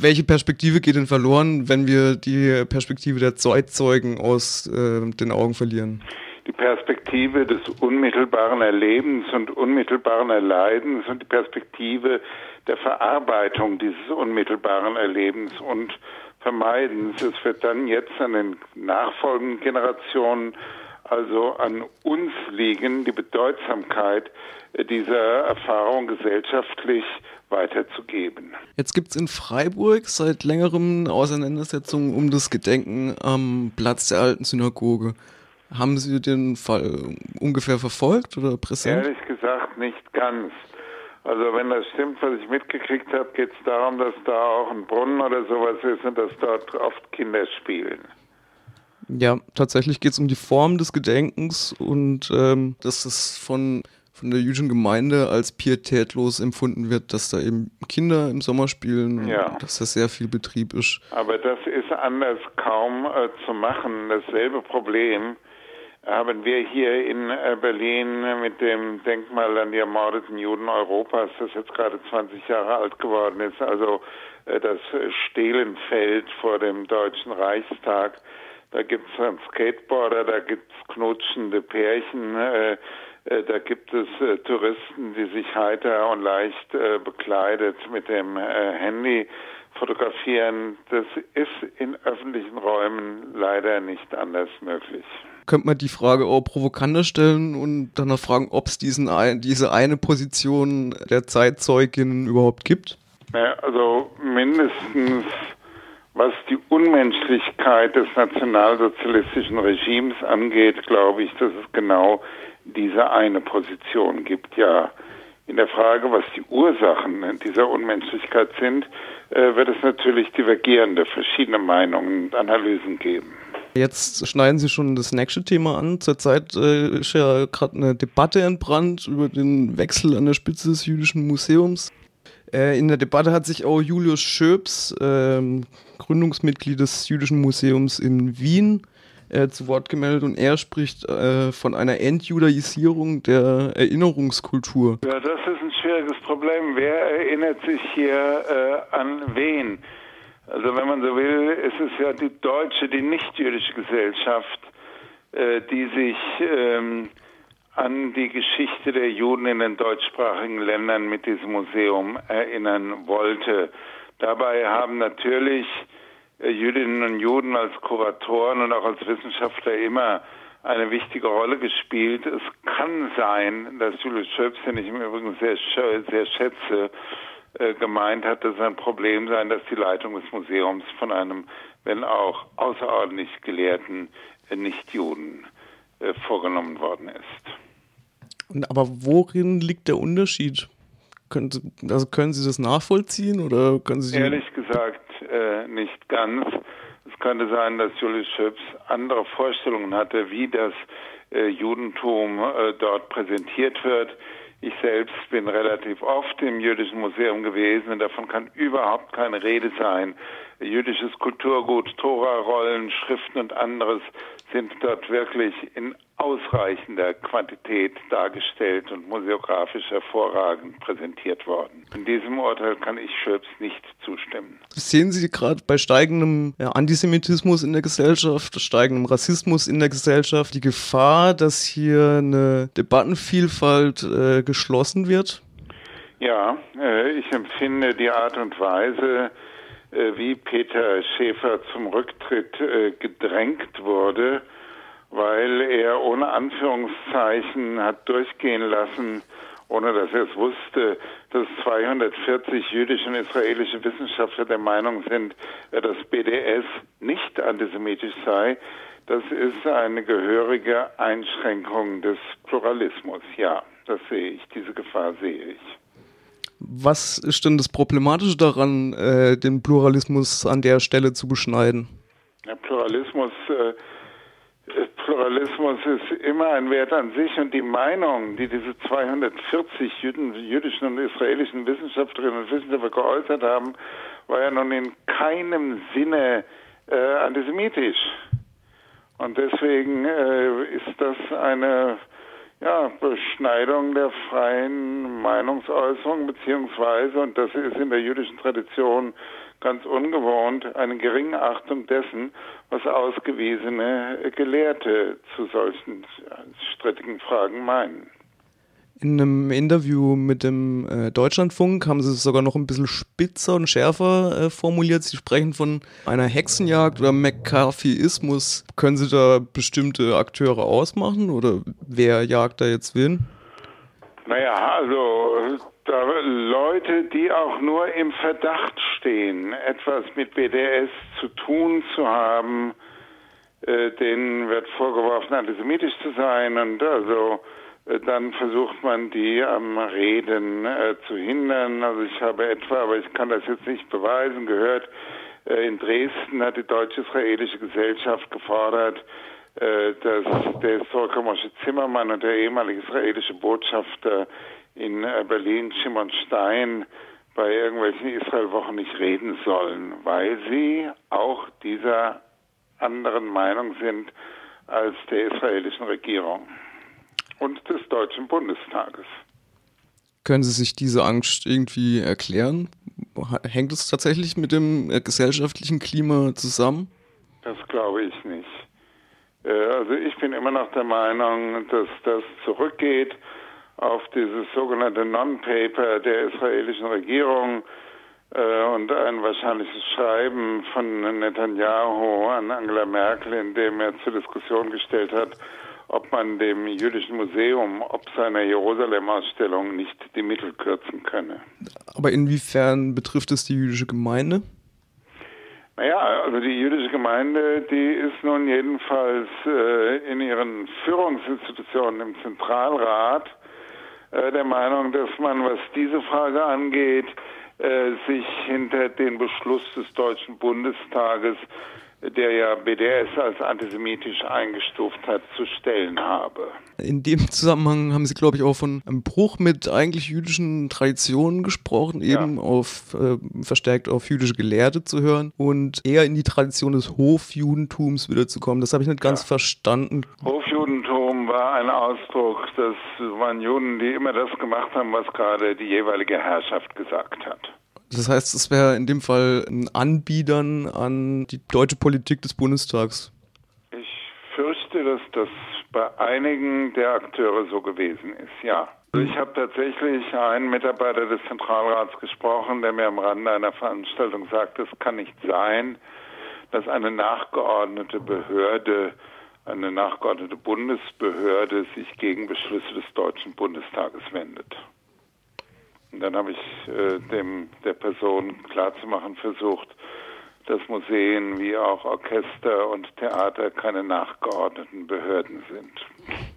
welche Perspektive geht denn verloren, wenn wir die Perspektive der Zeitzeugen aus äh, den Augen verlieren? Die Perspektive des unmittelbaren Erlebens und unmittelbaren Erleidens und die Perspektive der Verarbeitung dieses unmittelbaren Erlebens und Vermeidens. Es wird dann jetzt an den nachfolgenden Generationen also an uns liegen, die Bedeutsamkeit dieser Erfahrung gesellschaftlich weiterzugeben. Jetzt gibt es in Freiburg seit längerem Auseinandersetzungen um das Gedenken am Platz der alten Synagoge. Haben Sie den Fall ungefähr verfolgt oder präsent? Ehrlich gesagt nicht ganz. Also wenn das stimmt, was ich mitgekriegt habe, geht es darum, dass da auch ein Brunnen oder sowas ist und dass dort oft Kinder spielen. Ja, tatsächlich geht es um die Form des Gedenkens und ähm, dass es von, von der jüdischen Gemeinde als pietätlos empfunden wird, dass da eben Kinder im Sommer spielen, ja. dass da sehr viel Betrieb ist. Aber das ist anders kaum äh, zu machen. Dasselbe Problem haben wir hier in äh, Berlin mit dem Denkmal an die ermordeten Juden Europas, das jetzt gerade 20 Jahre alt geworden ist, also äh, das Stehlenfeld vor dem Deutschen Reichstag da gibt es Skateboarder, da gibt es knutschende Pärchen, äh, da gibt es äh, Touristen, die sich heiter und leicht äh, bekleidet mit dem äh, Handy fotografieren. Das ist in öffentlichen Räumen leider nicht anders möglich. Könnte man die Frage auch provokanter stellen und dann noch fragen, ob es diesen diese eine Position der Zeitzeugin überhaupt gibt? Also mindestens was die Unmenschlichkeit des nationalsozialistischen Regimes angeht, glaube ich, dass es genau diese eine Position gibt. Ja, in der Frage, was die Ursachen dieser Unmenschlichkeit sind, äh, wird es natürlich divergierende, verschiedene Meinungen und Analysen geben. Jetzt schneiden Sie schon das nächste Thema an. Zurzeit äh, ist ja gerade eine Debatte entbrannt über den Wechsel an der Spitze des Jüdischen Museums. Äh, in der Debatte hat sich auch Julius Schöps, ähm, Gründungsmitglied des Jüdischen Museums in Wien, äh, zu Wort gemeldet und er spricht äh, von einer Entjudaisierung der Erinnerungskultur. Ja, das ist ein schwieriges Problem. Wer erinnert sich hier äh, an wen? Also wenn man so will, ist es ja die deutsche, die nicht-jüdische Gesellschaft, äh, die sich ähm, an die Geschichte der Juden in den deutschsprachigen Ländern mit diesem Museum erinnern wollte. Dabei haben natürlich Jüdinnen und Juden als Kuratoren und auch als Wissenschaftler immer eine wichtige Rolle gespielt. Es kann sein, dass Julius Schöps, den ich im Übrigen sehr, sehr schätze, äh, gemeint hat, dass es ein Problem sein, dass die Leitung des Museums von einem, wenn auch außerordentlich gelehrten äh, Nichtjuden vorgenommen worden ist. Aber worin liegt der Unterschied? Können Sie, also können Sie das nachvollziehen oder können Sie ehrlich gesagt äh, nicht ganz. Es könnte sein, dass Julius Schöps andere Vorstellungen hatte, wie das äh, Judentum äh, dort präsentiert wird. Ich selbst bin relativ oft im Jüdischen Museum gewesen und davon kann überhaupt keine Rede sein. Jüdisches Kulturgut, Tora-Rollen, Schriften und anderes sind dort wirklich in ausreichender Quantität dargestellt und museografisch hervorragend präsentiert worden. In diesem Urteil kann ich Schöps nicht zustimmen. Sehen Sie gerade bei steigendem Antisemitismus in der Gesellschaft, steigendem Rassismus in der Gesellschaft die Gefahr, dass hier eine Debattenvielfalt äh, geschlossen wird? Ja, äh, ich empfinde die Art und Weise, wie Peter Schäfer zum Rücktritt äh, gedrängt wurde, weil er ohne Anführungszeichen hat durchgehen lassen, ohne dass er es wusste, dass 240 jüdische und israelische Wissenschaftler der Meinung sind, äh, dass BDS nicht antisemitisch sei. Das ist eine gehörige Einschränkung des Pluralismus. Ja, das sehe ich, diese Gefahr sehe ich. Was ist denn das Problematische daran, äh, den Pluralismus an der Stelle zu beschneiden? Der Pluralismus äh, Pluralismus ist immer ein Wert an sich und die Meinung, die diese 240 Jüden, jüdischen und israelischen Wissenschaftlerinnen und Wissenschaftler geäußert haben, war ja nun in keinem Sinne äh, antisemitisch. Und deswegen äh, ist das eine ja, Beschneidung der freien Meinungsäußerung, beziehungsweise, und das ist in der jüdischen Tradition ganz ungewohnt eine geringe Achtung dessen, was ausgewiesene Gelehrte zu solchen strittigen Fragen meinen. In einem Interview mit dem äh, Deutschlandfunk haben sie es sogar noch ein bisschen spitzer und schärfer äh, formuliert. Sie sprechen von einer Hexenjagd oder McCarthyismus. Können Sie da bestimmte Akteure ausmachen oder wer jagt da jetzt wen? Naja, also Leute, die auch nur im Verdacht stehen, etwas mit BDS zu tun zu haben, äh, denen wird vorgeworfen, antisemitisch zu sein und also dann versucht man die am Reden äh, zu hindern. Also ich habe etwa, aber ich kann das jetzt nicht beweisen, gehört, äh, in Dresden hat die deutsch-israelische Gesellschaft gefordert, äh, dass der Historiker Moshe Zimmermann und der ehemalige israelische Botschafter in äh, Berlin, Shimon Stein, bei irgendwelchen Israelwochen nicht reden sollen, weil sie auch dieser anderen Meinung sind als der israelischen Regierung und des Deutschen Bundestages. Können Sie sich diese Angst irgendwie erklären? Hängt es tatsächlich mit dem äh, gesellschaftlichen Klima zusammen? Das glaube ich nicht. Äh, also ich bin immer noch der Meinung, dass das zurückgeht auf dieses sogenannte Non-Paper der israelischen Regierung äh, und ein wahrscheinliches Schreiben von Netanyahu an Angela Merkel, in dem er zur Diskussion gestellt hat, ob man dem Jüdischen Museum, ob seiner Jerusalem-Ausstellung nicht die Mittel kürzen könne. Aber inwiefern betrifft es die jüdische Gemeinde? Naja, also die jüdische Gemeinde, die ist nun jedenfalls äh, in ihren Führungsinstitutionen im Zentralrat äh, der Meinung, dass man, was diese Frage angeht, äh, sich hinter den Beschluss des Deutschen Bundestages der ja BDS als antisemitisch eingestuft hat, zu stellen habe. In dem Zusammenhang haben Sie, glaube ich, auch von einem Bruch mit eigentlich jüdischen Traditionen gesprochen, eben ja. auf äh, verstärkt auf jüdische Gelehrte zu hören und eher in die Tradition des Hofjudentums wiederzukommen. Das habe ich nicht ganz ja. verstanden. Hofjudentum war ein Ausdruck, das waren Juden, die immer das gemacht haben, was gerade die jeweilige Herrschaft gesagt hat. Das heißt, es wäre in dem Fall ein Anbiedern an die deutsche Politik des Bundestags. Ich fürchte, dass das bei einigen der Akteure so gewesen ist, ja. Also ich habe tatsächlich einen Mitarbeiter des Zentralrats gesprochen, der mir am Rande einer Veranstaltung sagt, es kann nicht sein, dass eine nachgeordnete Behörde, eine nachgeordnete Bundesbehörde sich gegen Beschlüsse des Deutschen Bundestages wendet. Und dann habe ich äh, dem der Person klarzumachen versucht, dass Museen wie auch Orchester und Theater keine nachgeordneten Behörden sind.